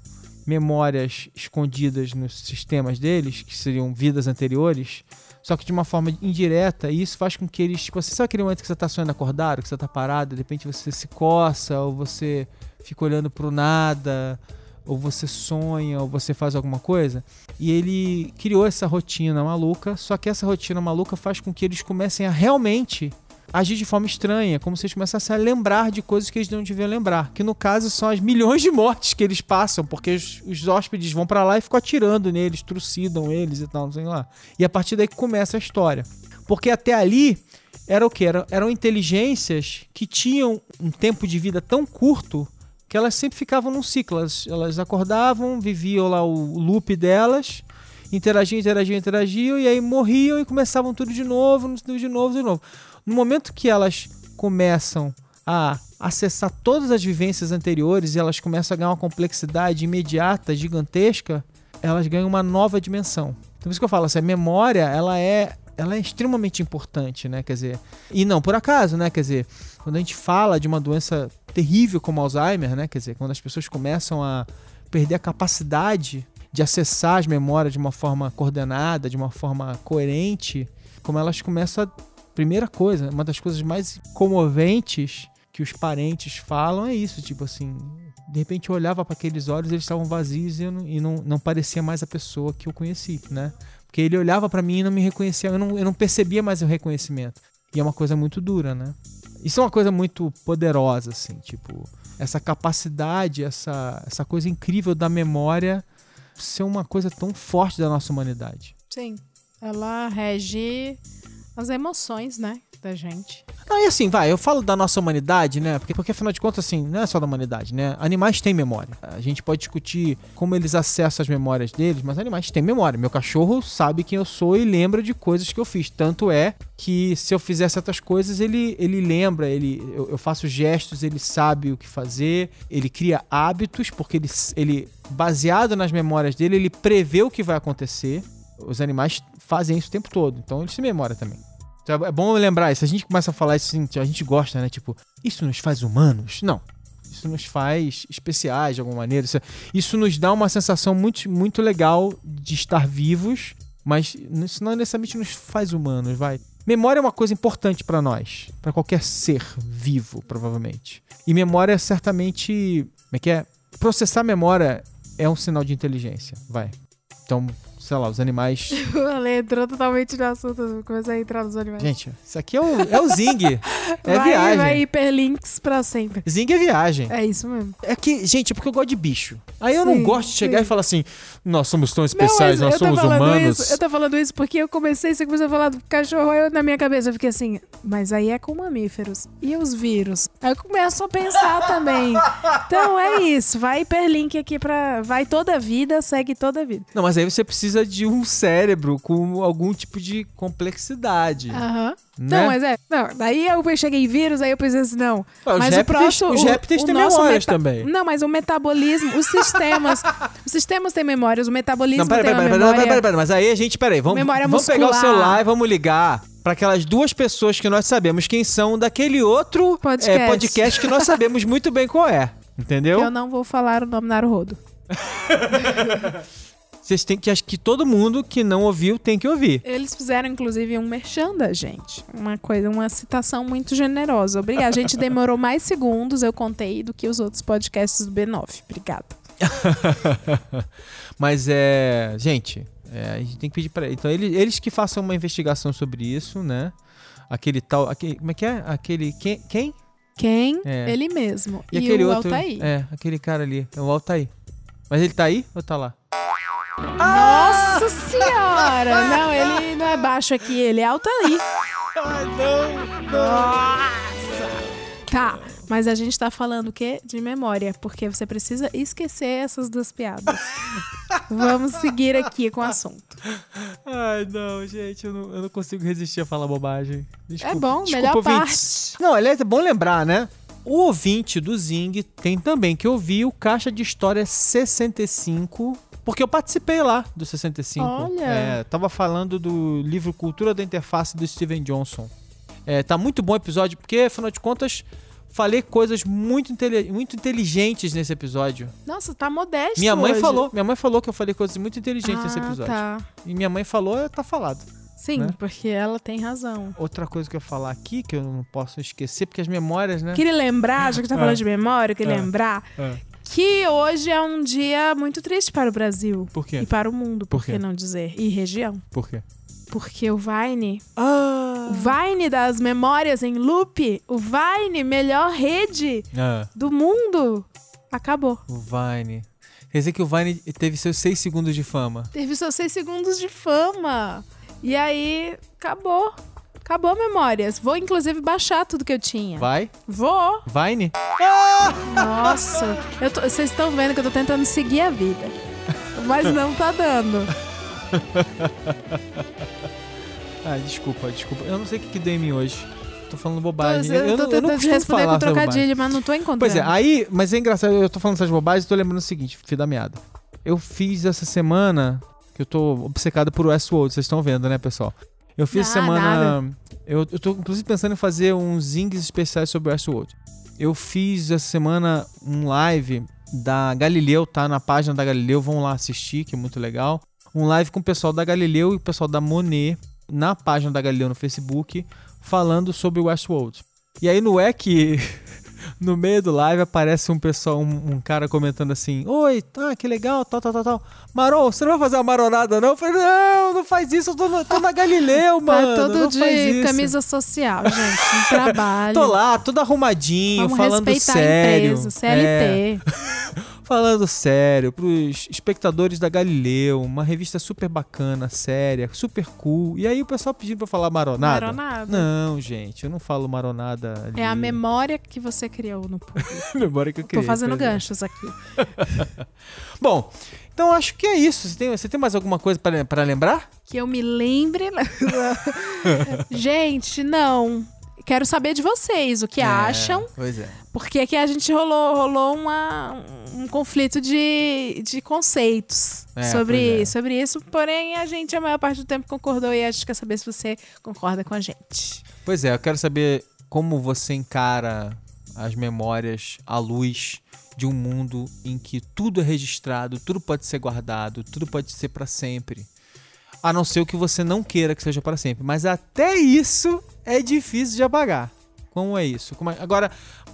memórias escondidas nos sistemas deles, que seriam vidas anteriores, só que de uma forma indireta, e isso faz com que eles, tipo, você sabe aquele momento que você está sonhando acordado, que você está parado, de repente você se coça, ou você fica olhando para o nada, ou você sonha, ou você faz alguma coisa. E ele criou essa rotina maluca, só que essa rotina maluca faz com que eles comecem a realmente agir de forma estranha, como se eles começassem a lembrar de coisas que eles não deviam lembrar. Que no caso são as milhões de mortes que eles passam, porque os, os hóspedes vão para lá e ficam atirando neles, trucidam eles e tal, não sei lá. E a partir daí que começa a história. Porque até ali era o que? Era, eram inteligências que tinham um tempo de vida tão curto que elas sempre ficavam num ciclo. Elas, elas acordavam, viviam lá o loop delas, interagiam, interagiam, interagiam, e aí morriam e começavam tudo de novo, tudo de novo, de novo. No momento que elas começam a acessar todas as vivências anteriores e elas começam a ganhar uma complexidade imediata, gigantesca, elas ganham uma nova dimensão. Então, por isso que eu falo, assim, a memória, ela é ela é extremamente importante, né? Quer dizer, e não por acaso, né? Quer dizer, quando a gente fala de uma doença terrível como Alzheimer, né? Quer dizer, quando as pessoas começam a perder a capacidade de acessar as memórias de uma forma coordenada, de uma forma coerente, como elas começam a primeira coisa, uma das coisas mais comoventes que os parentes falam é isso, tipo assim, de repente eu olhava para aqueles olhos, eles estavam vazios e, não, e não, não parecia mais a pessoa que eu conheci, né? Porque ele olhava para mim e não me reconhecia, eu não, eu não percebia mais o reconhecimento. E é uma coisa muito dura, né? Isso é uma coisa muito poderosa, assim, tipo, essa capacidade, essa, essa coisa incrível da memória ser uma coisa tão forte da nossa humanidade. Sim. Ela rege as emoções, né? da gente. Não, e assim, vai, eu falo da nossa humanidade, né? Porque, porque afinal de contas, assim, não é só da humanidade, né? Animais têm memória. A gente pode discutir como eles acessam as memórias deles, mas animais têm memória. Meu cachorro sabe quem eu sou e lembra de coisas que eu fiz. Tanto é que se eu fizer certas coisas, ele, ele lembra, ele, eu, eu faço gestos, ele sabe o que fazer, ele cria hábitos, porque ele, ele, baseado nas memórias dele, ele prevê o que vai acontecer. Os animais fazem isso o tempo todo, então eles se memória também. Então é bom lembrar isso. A gente começa a falar isso assim, a gente gosta, né? Tipo, isso nos faz humanos? Não. Isso nos faz especiais de alguma maneira. Isso, isso nos dá uma sensação muito, muito legal de estar vivos, Mas isso não necessariamente nos faz humanos, vai. Memória é uma coisa importante pra nós, Pra qualquer ser vivo, provavelmente. E memória é certamente, como é que é? Processar memória é um sinal de inteligência, vai. Então, sei lá, os animais. O Ale entrou totalmente no assunto, comecei a entrar nos animais. Gente, isso aqui é o, é o Zing. É vai, viagem. Vai hiperlinks pra sempre. Zing é viagem. É isso mesmo. É que, gente, é porque eu gosto de bicho. Aí eu não gosto de chegar sim. e falar assim, nós somos tão especiais, Não, nós somos humanos. Isso, eu tô falando isso porque eu comecei, você começou a falar do cachorro, aí eu, na minha cabeça eu fiquei assim, mas aí é com mamíferos. E os vírus? Aí eu começo a pensar também. Então é isso, vai hiperlink aqui pra. Vai toda a vida, segue toda a vida. Não, mas aí você precisa de um cérebro com algum tipo de complexidade. Aham. né? Não, mas é. Não, daí eu cheguei em vírus, aí eu pensei assim, não. Ué, os mas o próximo. os répteis têm memórias também. Não, mas o metabolismo, os sistemas. os sistemas têm memórias, o metabolismo Não, pera, tem pera, memória. pera, pera, pera, mas aí a gente, peraí, vamos, Memória vamos pegar o celular e vamos ligar pra aquelas duas pessoas que nós sabemos quem são daquele outro Podcast. é, podcast que nós sabemos muito bem qual é. Entendeu? Eu não vou falar o nome Naruhodo. Vocês têm que, acho que todo mundo que não ouviu tem que ouvir. Eles fizeram, inclusive, um merchan da gente. Uma coisa, uma citação muito generosa. Obrigada. A gente demorou mais segundos, eu contei, do que os outros podcasts do B9. Obrigada. Mas é. Gente, é, a gente tem que pedir pra Então, eles, eles que façam uma investigação sobre isso, né? Aquele tal. Aquele, como é que é? Aquele. Quem? quem? Quem? É. Ele mesmo. E, E, aquele o outro. Altair. É, aquele cara ali. É o Altair. Mas ele tá aí ou tá lá? Nossa senhora! Não, ele não é baixo aqui, ele é Altair. Ai, não, Nossa! Tá, mas a gente tá falando o quê? De memória, porque você precisa esquecer essas duas piadas. Vamos seguir aqui com o assunto. Ai, não, gente, eu não, eu não consigo resistir a falar bobagem. Desculpa, é bom, desculpa, melhor ouvintes. parte. Não, aliás, é bom lembrar, né? O ouvinte do Zing tem também que ouvir o Caixa de História 65, porque eu participei lá do 65. Olha. É, tava falando do livro Cultura da Interface do Steven Johnson. É, tá muito bom o episódio, porque, afinal de contas, falei coisas muito, intele- muito inteligentes nesse episódio. Nossa, tá modesto Minha mãe hoje. falou, minha mãe falou que eu falei coisas muito inteligentes nesse Ah, episódio. tá. E minha mãe falou, é, tá falado. Sim, Né? porque ela tem razão. Outra coisa que eu falar aqui, que eu não posso esquecer, porque as memórias, né? Queria lembrar, já que tá falando É. de memória, eu queria É. lembrar É. que hoje é um dia muito triste para o Brasil. Por quê? E para o mundo, Por por que não dizer? E região. Por quê? Porque o Vine, Ah! o Vine das memórias em loop, o Vine, melhor rede Ah, do mundo, acabou. o Vine. Quer dizer que o Vine teve seus seis segundos de fama. Teve só seis segundos de fama. E aí, acabou. Acabou memórias. Vou, inclusive, baixar tudo que eu tinha. Vai? Vou. Vine? Nossa. tô- Vocês estão vendo que eu tô tentando seguir a vida. Mas não tá dando. Ah, desculpa, desculpa. Eu não sei o que, que deu em mim hoje. Tô falando Tô, bobagem. eu, eu, tô não- eu não tentando responder falar com trocadilho, mas não tô encontrando. Pois é, aí, mas é engraçado, eu tô falando essas bobagens e tô lembrando o seguinte, fio da meada. Eu fiz essa semana, que eu tô obcecado por Westworld, vocês estão vendo, né, pessoal? Eu fiz Ah, semana. Eu, eu tô inclusive pensando em fazer uns zings especiais sobre Westworld. Eu fiz essa semana um live da Galileu, tá na página da Galileu, vão lá assistir, que é muito legal. Um live com o pessoal da Galileu e o pessoal da Monet na página da Galileu no Facebook, falando sobre Westworld. E aí no é que no meio do live aparece um pessoal, um, um cara comentando assim: Oi, tá, que legal, tal, tal, tal, tal. Marol, você não vai fazer uma maronada, não? Eu falei, não, não faz isso, eu tô, no- tô na Galileu, mano. Tá todo de isso." camisa social, gente. No trabalho. Tô lá, todo arrumadinho, Vamos falando respeitar sério. a empresa, É, CLT. falando sério pros espectadores da Galileu, uma revista super bacana, séria, super cool. E aí o pessoal pedindo pra falar maronada. Maronada. Não, gente, eu não falo maronada ali. É a memória que você criou no público. memória que eu criei. Tô fazendo é. ganchos aqui. Bom, então acho que é isso. Você tem, você tem mais alguma coisa pra lembrar? Que eu me lembre. gente, não. Quero saber de vocês o que É, acham. Pois é. Porque aqui a gente rolou, rolou uma, um conflito de, de conceitos É, sobre, é. sobre isso. Porém, a gente, a maior parte do tempo, concordou e a gente quer saber se você concorda com a gente. Pois é, eu quero saber como você encara as memórias à luz de um mundo em que tudo é registrado, tudo pode ser guardado, tudo pode ser pra sempre. A não ser o que você não queira que seja para sempre. Mas até isso é difícil de apagar. Como é isso? Como é... Agora,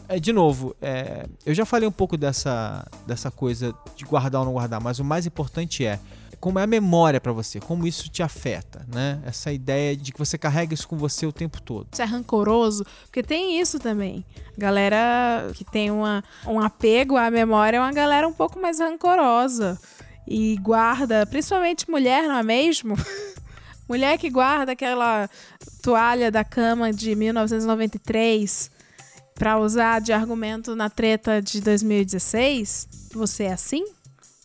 é, de novo, é, eu já falei um pouco dessa, dessa coisa de guardar ou não guardar, mas o mais importante é como é a memória para você, como isso te afeta, né? Essa ideia de que você carrega isso com você o tempo todo. Você é rancoroso, porque tem isso também. Galera que tem uma, um apego à memória é uma galera um pouco mais rancorosa e guarda, principalmente mulher, não é mesmo? mulher que guarda aquela toalha da cama de 1993 para usar de argumento na treta de 2016. Você é assim?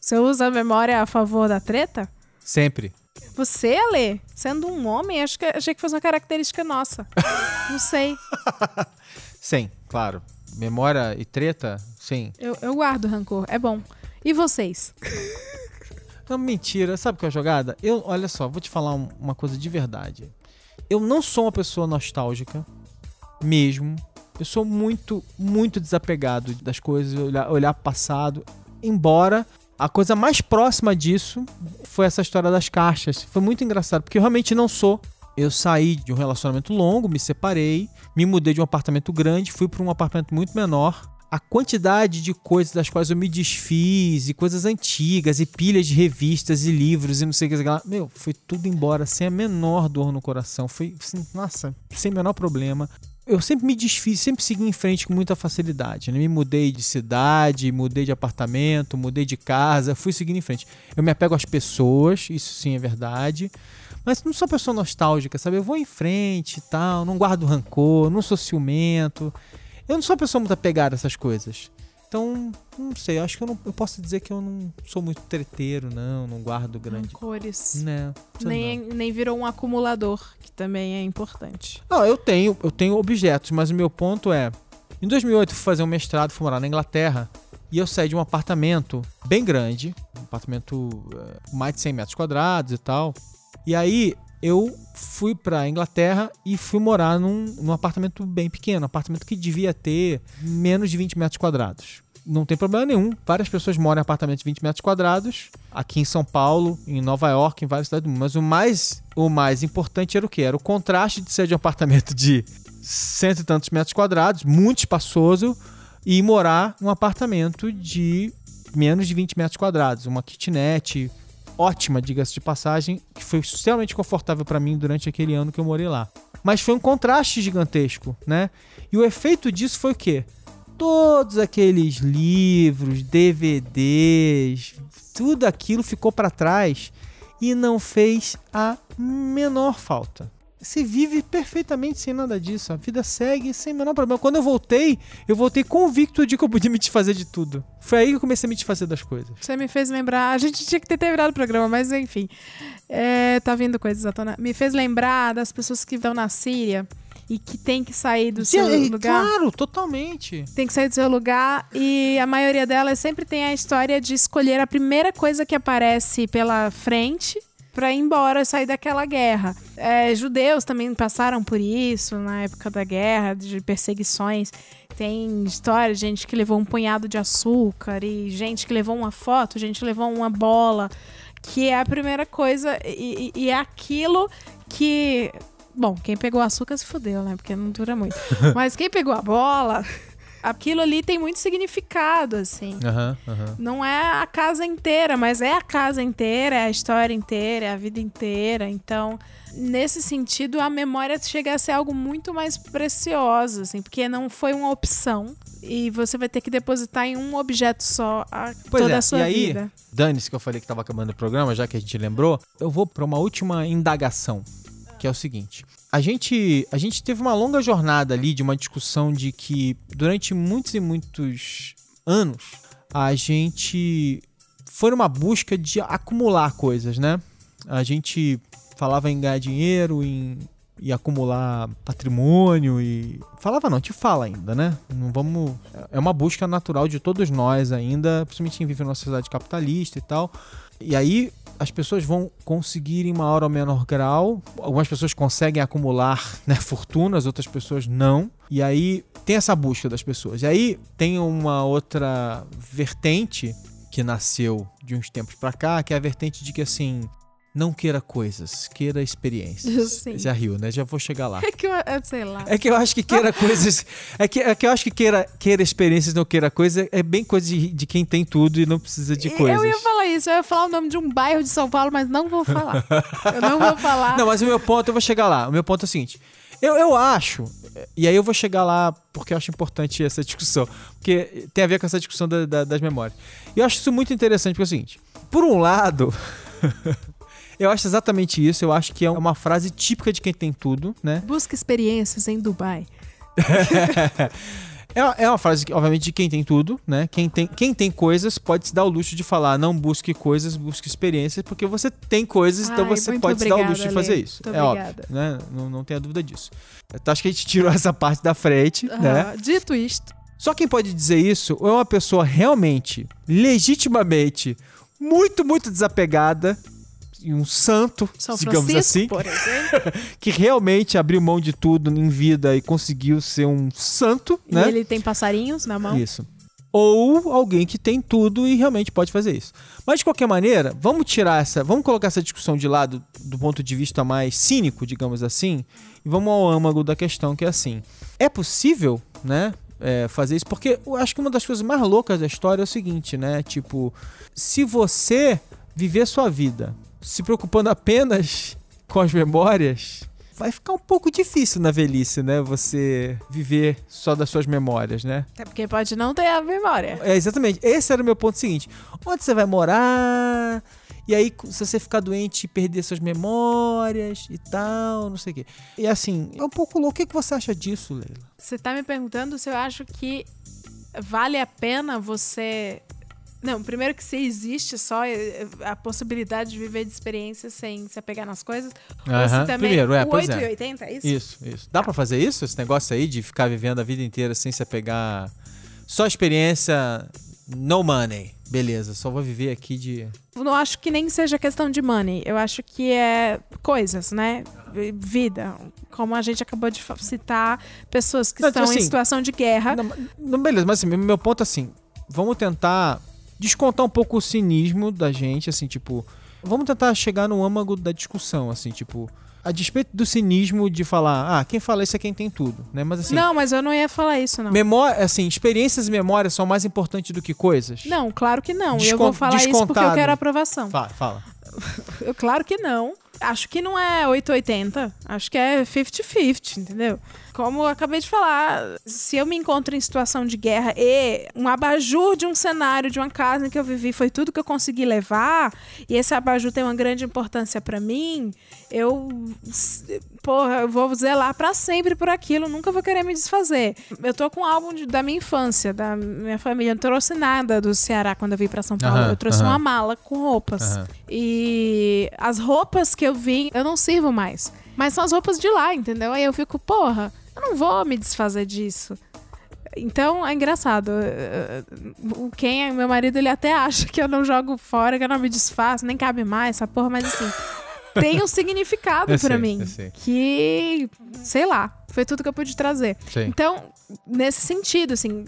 Você usa a memória a favor da treta? Sempre. Você, Ale, sendo um homem, acho que achei que fosse uma característica nossa. Não sei. sim, claro. Memória e treta, sim. Eu, eu guardo rancor, é bom. E vocês? Não, mentira. Sabe qual é a jogada? Eu, olha só, vou te falar uma coisa de verdade. Eu não sou uma pessoa nostálgica, mesmo. Eu sou muito, muito desapegado das coisas, olhar, olhar passado. Embora a coisa mais próxima disso foi essa história das caixas. Foi muito engraçado, porque eu realmente não sou. Eu saí de um relacionamento longo, me separei, me mudei de um apartamento grande, fui para um apartamento muito menor. A quantidade de coisas das quais eu me desfiz, e coisas antigas, e pilhas de revistas e livros e não sei o que lá. Meu, foi tudo embora sem a menor dor no coração. Foi, assim, nossa, sem o menor problema eu sempre me desfiz, sempre segui em frente com muita facilidade. Né? Me mudei de cidade, mudei de apartamento, mudei de casa, fui seguindo em frente. Eu me apego às pessoas, isso sim é verdade. Mas não sou pessoa nostálgica, sabe? Eu vou em frente e tal, não guardo rancor, não sou ciumento. Eu não sou uma pessoa muito apegada a essas coisas. Então, não sei, acho que eu não eu posso dizer que eu não sou muito treteiro, não, não guardo grande. Cores. Né, nem, não. nem virou um acumulador, que também é importante. Não, eu tenho, eu tenho objetos, mas o meu ponto é, em 2008 fui fazer um mestrado, fui morar na Inglaterra, e eu saí de um apartamento bem grande, um apartamento é, mais de 100 metros quadrados e tal. E aí eu fui para Inglaterra e fui morar num, num apartamento bem pequeno, um apartamento que devia ter menos de 20 metros quadrados. Não tem problema nenhum. Várias pessoas moram em apartamentos de 20 metros quadrados, aqui em São Paulo, em Nova York, em várias cidades do mundo. Mas o mais, o mais importante era o que? Era o contraste de ser de um apartamento de cento e tantos metros quadrados, muito espaçoso, e morar num apartamento de menos de 20 metros quadrados, uma kitnet, ótima, diga-se de passagem, que foi extremamente confortável para mim durante aquele ano que eu morei lá. Mas foi um contraste gigantesco, né? E o efeito disso foi o quê? Todos aqueles livros, DVDs, tudo aquilo ficou para trás e não fez a menor falta. Você vive perfeitamente sem nada disso. A vida segue sem o menor problema. Quando eu voltei, eu voltei convicto de que eu podia me desfazer de tudo. Foi aí que eu comecei a me desfazer das coisas. Você me fez lembrar. A gente tinha que ter terminado o programa, mas enfim. É, tá vindo coisas à tona. Me fez lembrar das pessoas que estão na Síria e que tem que sair do seu Sim, lugar. Claro, totalmente. Tem que sair do seu lugar e a maioria delas sempre tem a história de escolher a primeira coisa que aparece pela frente para ir embora, sair daquela guerra. É, judeus também passaram por isso na época da guerra, de perseguições. Tem história de gente que levou um punhado de açúcar e gente que levou uma foto, gente que levou uma bola, que é a primeira coisa e, e é aquilo que Bom, quem pegou açúcar se fudeu, né? Porque não dura muito. Mas quem pegou a bola aquilo ali tem muito significado, assim. Uhum, uhum. Não é a casa inteira, mas é a casa inteira, é a história inteira, é a vida inteira. Então, nesse sentido, a memória chega a ser algo muito mais precioso, assim, porque não foi uma opção. E você vai ter que depositar em um objeto só a, toda é, a sua e aí, vida. Dane-se que eu falei que estava acabando o programa, já que a gente lembrou, eu vou para uma última indagação, que é o seguinte a gente, a gente teve uma longa jornada ali de uma discussão de que durante muitos e muitos anos a gente foi numa busca de acumular coisas, né? A gente falava em ganhar dinheiro, em e acumular patrimônio e falava não, te fala ainda, né? Não vamos é uma busca natural de todos nós ainda, principalmente quem vive numa sociedade capitalista e tal. E aí as pessoas vão conseguir em maior ou menor grau. Algumas pessoas conseguem acumular né, fortunas, outras pessoas não. E aí tem essa busca das pessoas. E aí tem uma outra vertente que nasceu de uns tempos para cá, que é a vertente de que assim não queira coisas, queira experiências. Sim. Já riu, né? Já vou chegar lá. É que eu, eu sei lá. É que eu acho que queira coisas. É que, é que eu acho que queira, queira experiências, não queira coisa. É bem coisa de, de quem tem tudo e não precisa de coisas. Eu ia falar isso, eu ia falar o nome de um bairro de São Paulo, mas não vou falar. eu não vou falar. Não, mas o meu ponto, eu vou chegar lá. O meu ponto é o seguinte. Eu, eu acho, e aí eu vou chegar lá porque eu acho importante essa discussão. Porque tem a ver com essa discussão da- da- das memórias. E eu acho isso muito interessante porque é o seguinte. Por um lado, eu acho exatamente isso. Eu acho que é uma frase típica de quem tem tudo, né? Busca experiências em Dubai. É, é uma frase, obviamente, de quem tem tudo, né? Quem tem, quem tem coisas pode se dar o luxo de falar, não busque coisas, busque experiências, porque você tem coisas, então Ai, você muito pode se dar o luxo obrigada, de fazer Ale. isso. Muito é óbvio, obrigada. né? Não, não tenha dúvida disso. Então acho que a gente tirou essa parte da frente, né? Ah, dito isto, Só quem pode dizer isso é uma pessoa realmente, legitimamente, muito, muito desapegada, e um santo, São digamos Francisco, assim, por exemplo. que realmente abriu mão de tudo em vida e conseguiu ser um santo, E né? ele tem passarinhos na mão. Isso. Ou alguém que tem tudo e realmente pode fazer isso. Mas de qualquer maneira, vamos tirar essa, vamos colocar essa discussão de lado do ponto de vista mais cínico, digamos assim, e vamos ao âmago da questão que é assim: é possível, né? é, fazer isso porque eu acho que uma das coisas mais loucas da história é o seguinte, né? Tipo, se você viver sua vida se preocupando apenas com as memórias, vai ficar um pouco difícil na velhice, né? Você viver só das suas memórias, né? Até porque pode não ter a memória. É, exatamente. Esse era o meu ponto seguinte. Onde você vai morar? E aí, se você ficar doente e perder suas memórias e tal, não sei o quê. E assim, é um pouco louco. O que você acha disso, Leila? Você tá me perguntando se eu acho que vale a pena você. Não, primeiro que se existe só eh, a possibilidade de viver de experiências sem se apegar nas coisas. Se também. Primeiro, é, o pois 8 é. e 80, é isso? Isso, isso. Dá pra fazer isso? Esse negócio aí de ficar vivendo a vida inteira sem se apegar. Só experiência, no money. Beleza, só vou viver aqui de. Eu não acho que nem seja questão de money. Eu acho que é coisas, né? Vida. Como a gente acabou de citar, pessoas que Não, estão tipo em assim, situação de guerra. Não, não, beleza, mas assim, meu ponto é assim, vamos tentar descontar um pouco o cinismo da gente, assim, tipo, vamos tentar chegar no âmago da discussão, assim, tipo, a despeito do cinismo de falar, ah, quem fala isso é quem tem tudo, né? Mas assim, não, mas eu não ia falar isso, não. memória, assim, experiências e memórias são mais importantes do que coisas? Não, claro que não. eu Descon- vou falar isso porque eu quero aprovação. Fala, fala. Eu, claro que não. Acho que não é 880. Acho que é 50-50, entendeu? Como eu acabei de falar, se eu me encontro em situação de guerra e um abajur de um cenário, de uma casa em que eu vivi, foi tudo que eu consegui levar, e esse abajur tem uma grande importância pra mim, eu. Porra, eu vou zelar pra sempre por aquilo, nunca vou querer me desfazer. Eu tô com um álbum de- da minha infância, da minha família. Eu não trouxe nada do Ceará quando eu vim pra São Paulo. Aham, eu trouxe aham. uma mala com roupas. Aham. E as roupas que eu vim, eu não sirvo mais. Mas são as roupas de lá, entendeu? Aí eu fico, porra, eu não vou me desfazer disso. Então é engraçado. eh, O Ken, meu marido, ele até acha que eu não jogo fora, que eu não me desfaço, nem cabe mais, essa porra, mas assim. tem um significado sei, mim. sei. Que, sei lá, foi tudo que eu pude trazer. Sei. Então, nesse sentido, assim,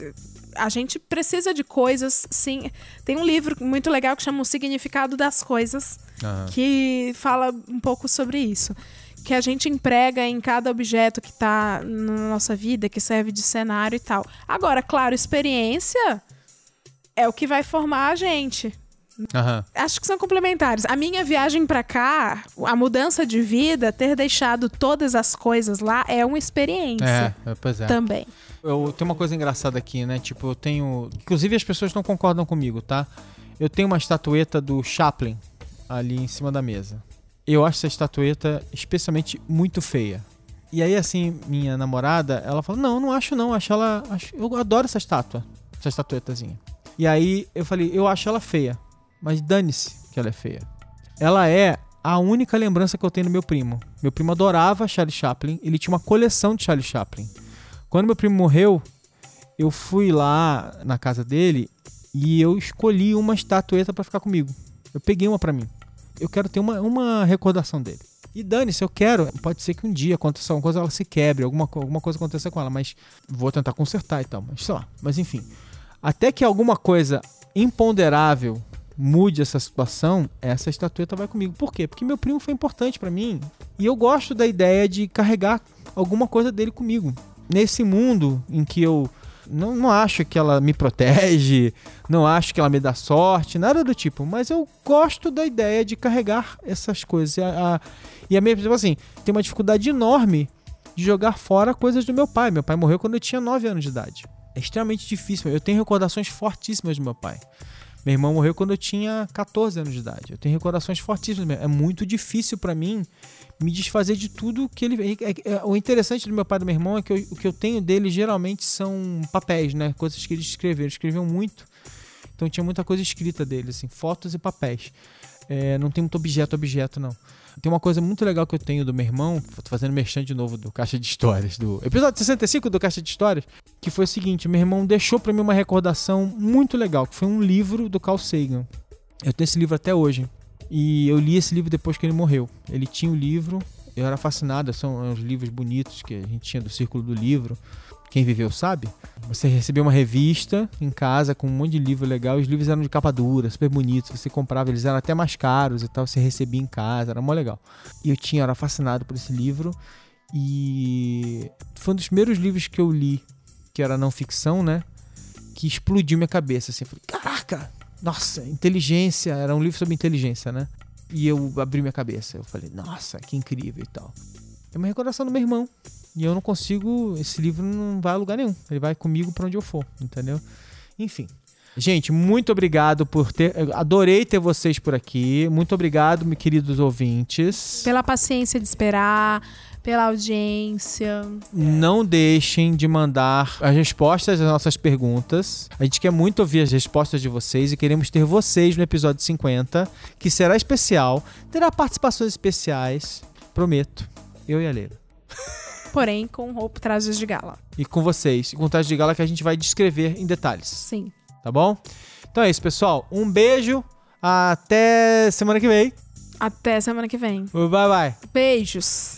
a gente precisa de coisas, sim. Tem um livro muito legal que chama O Significado das Coisas, Aham. que fala um pouco sobre isso. Que a gente emprega em cada objeto que está na nossa vida, que serve de cenário e tal. Agora, claro, experiência é o que vai formar a gente. Aham. Acho que são complementares. A minha viagem pra cá, a mudança de vida, ter deixado todas as coisas lá é uma experiência É, é, pois é. também. Eu tenho uma coisa engraçada aqui, né? Tipo, eu tenho. Inclusive as pessoas não concordam comigo, tá? Eu tenho uma estatueta do Chaplin ali em cima da mesa. Eu acho essa estatueta especialmente muito feia. E aí, assim, minha namorada, ela falou: Não, não acho não. Acho ela. Acho... Eu adoro essa estátua. Essa estatuetazinha. E aí eu falei: Eu acho ela feia. Mas dane-se que ela é feia. Ela é a única lembrança que eu tenho do meu primo. Meu primo adorava Charlie Chaplin. Ele tinha uma coleção de Charlie Chaplin. Quando meu primo morreu, eu fui lá na casa dele e eu escolhi uma estatueta pra ficar comigo. Eu peguei uma pra mim. Eu quero ter uma, uma recordação dele. E dane-se, eu quero. Pode ser que um dia aconteça alguma coisa, ela se quebre, alguma, alguma coisa aconteça com ela, mas vou tentar consertar e tal. Mas sei lá. Mas enfim. Até que alguma coisa imponderável mude essa situação, essa estatueta vai comigo. Por quê? Porque meu primo foi importante para mim e eu gosto da ideia de carregar alguma coisa dele comigo. Nesse mundo em que eu não, não acho que ela me protege, não acho que ela me dá sorte, nada do tipo, mas eu gosto da ideia de carregar essas coisas. E a, a, e a minha, tipo assim, tem uma dificuldade enorme de jogar fora coisas do meu pai. Meu pai morreu quando eu tinha 9 anos de idade. É extremamente difícil. Eu tenho recordações fortíssimas do meu pai. Meu irmão morreu quando eu tinha 14 anos de idade. Eu tenho recordações fortíssimas. É muito difícil para mim me desfazer de tudo que ele. É, é, é, o interessante do meu pai e do meu irmão é que eu, o que eu tenho dele geralmente são papéis, né? Coisas que eles escreveram. Eles escreviam muito. Então tinha muita coisa escrita dele, assim, fotos e papéis. É, não tem muito objeto, objeto, não. Tem uma coisa muito legal que eu tenho do meu irmão, tô fazendo merchan de novo do Caixa de Histórias, do episódio 65 do Caixa de Histórias, que foi o seguinte: meu irmão deixou para mim uma recordação muito legal, que foi um livro do Carl Sagan. Eu tenho esse livro até hoje. E eu li esse livro depois que ele morreu. Ele tinha o livro, eu era fascinado, são uns livros bonitos que a gente tinha do Círculo do Livro. Quem viveu sabe. Você recebia uma revista em casa com um monte de livro legal. Os livros eram de capa dura, super bonitos. Você comprava, eles eram até mais caros e tal. Você recebia em casa, era mó legal. E eu tinha, eu era fascinado por esse livro. E foi um dos primeiros livros que eu li, que era não ficção, né? Que explodiu minha cabeça. Assim, eu falei, caraca, nossa, inteligência. Era um livro sobre inteligência, né? E eu abri minha cabeça. Eu falei, nossa, que incrível e tal. É uma recordação do meu irmão. E eu não consigo. Esse livro não vai a lugar nenhum. Ele vai comigo para onde eu for, entendeu? Enfim. Gente, muito obrigado por ter. Adorei ter vocês por aqui. Muito obrigado, meus queridos ouvintes. Pela paciência de esperar, pela audiência. Não deixem de mandar as respostas às nossas perguntas. A gente quer muito ouvir as respostas de vocês e queremos ter vocês no episódio 50, que será especial. Terá participações especiais. Prometo. Eu e a Leila porém com roupa trajes de gala. E com vocês, com trajes de gala que a gente vai descrever em detalhes. Sim. Tá bom? Então é isso, pessoal. Um beijo. Até semana que vem. Até semana que vem. Bye bye. Beijos.